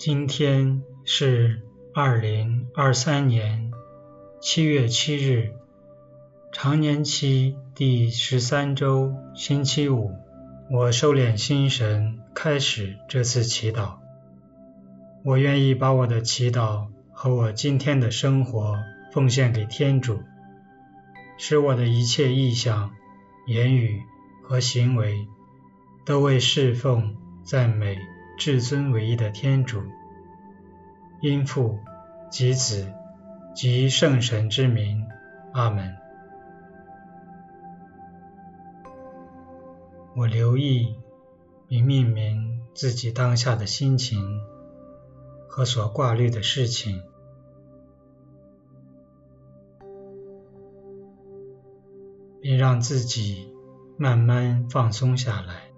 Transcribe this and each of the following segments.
今天是二零二三年七月七日，常年期第十三周星期五。我收敛心神，开始这次祈祷。我愿意把我的祈祷和我今天的生活奉献给天主，使我的一切意向、言语和行为都为侍奉、赞美。至尊唯一的天主，因父及子及圣神之名，阿门。我留意并命名自己当下的心情和所挂虑的事情，并让自己慢慢放松下来。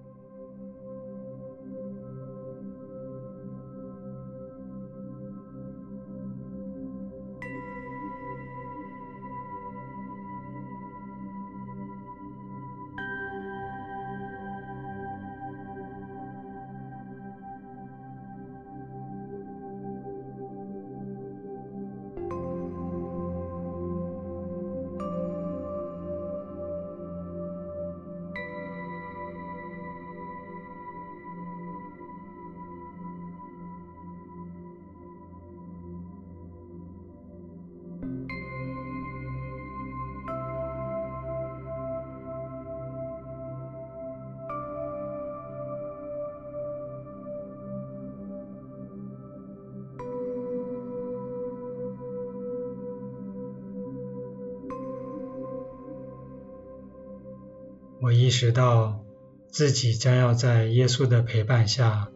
我意识到自己将要在耶稣的陪伴下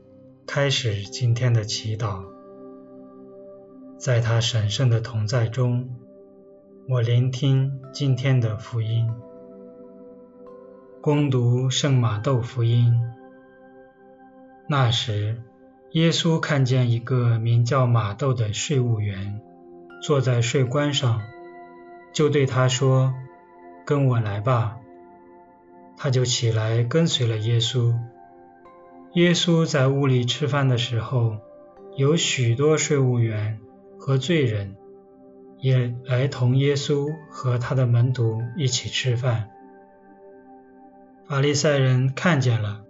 开始今天的祈祷，在他神圣的同在中，我聆听今天的福音，恭读圣马窦福音。那时，耶稣看见一个名叫马窦的税务员坐在税关上，就对他说：“跟我来吧。”他就起来跟随了耶稣。耶稣在屋里吃饭的时候，有许多税务员和罪人也来同耶稣和他的门徒一起吃饭。法利赛人看见了，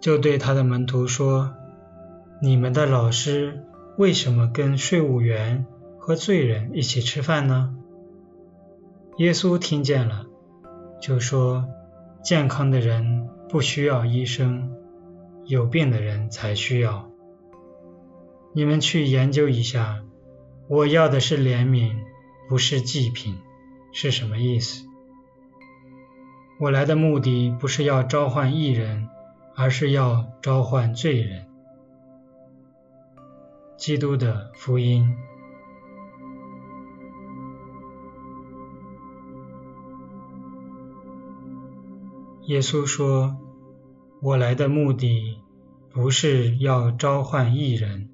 就对他的门徒说：“你们的老师为什么跟税务员和罪人一起吃饭呢？”耶稣听见了，就说。健康的人不需要医生，有病的人才需要。你们去研究一下，我要的是怜悯，不是祭品，是什么意思？我来的目的不是要召唤义人，而是要召唤罪人。基督的福音。耶稣说：“我来的目的不是要召唤义人，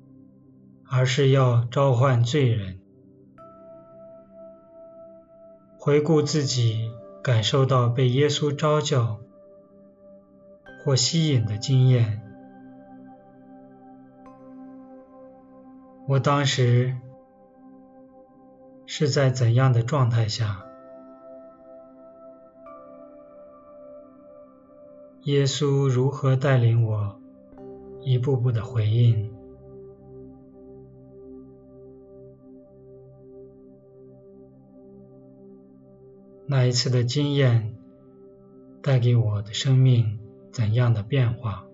而是要召唤罪人。”回顾自己感受到被耶稣召叫或吸引的经验，我当时是在怎样的状态下？耶稣如何带领我一步步的回应？那一次的经验带给我的生命怎样的变化？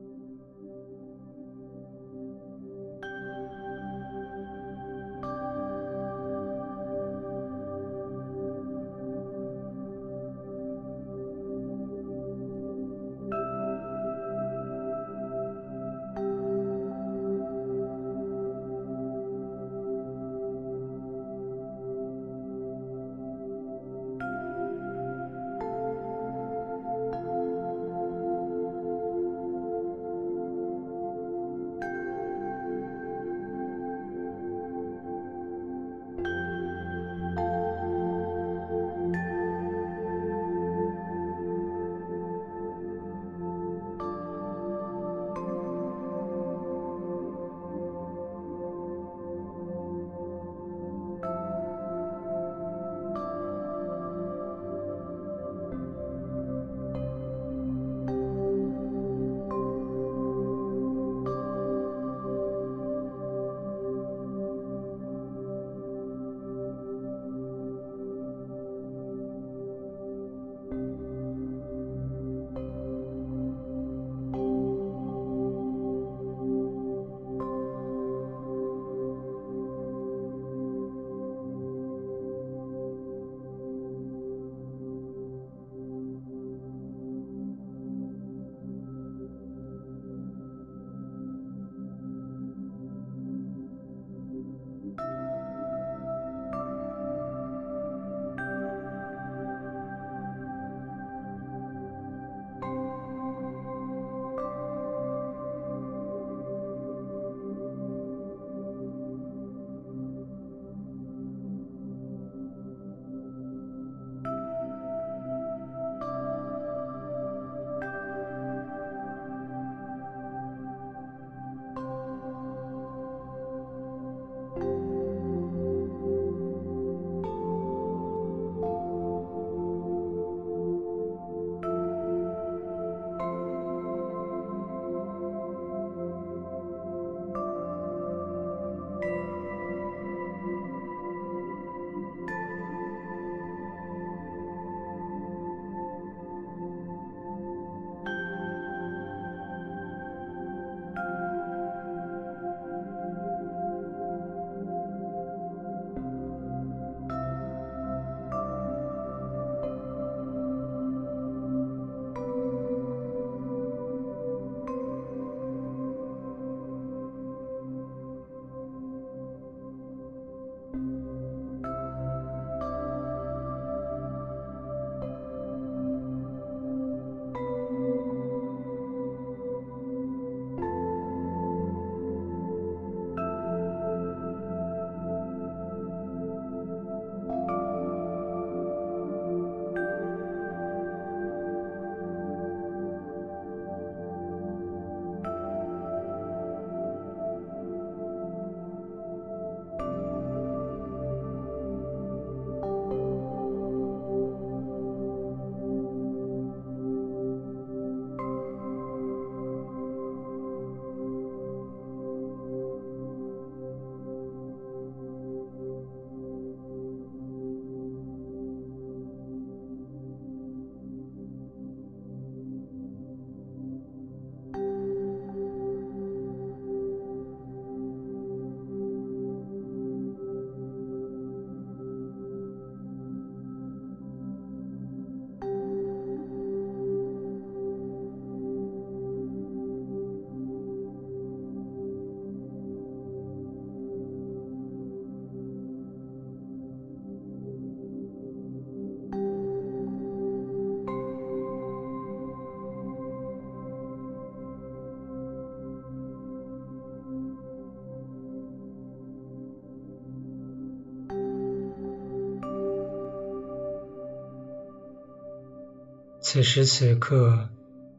此时此刻，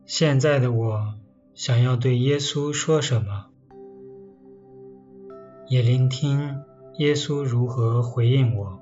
现在的我想要对耶稣说什么？也聆听耶稣如何回应我。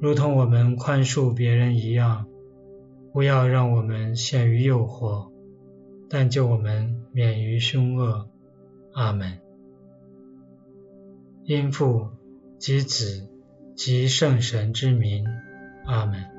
如同我们宽恕别人一样。不要让我们陷于诱惑，但救我们免于凶恶。阿门。因父及子及圣神之名，阿门。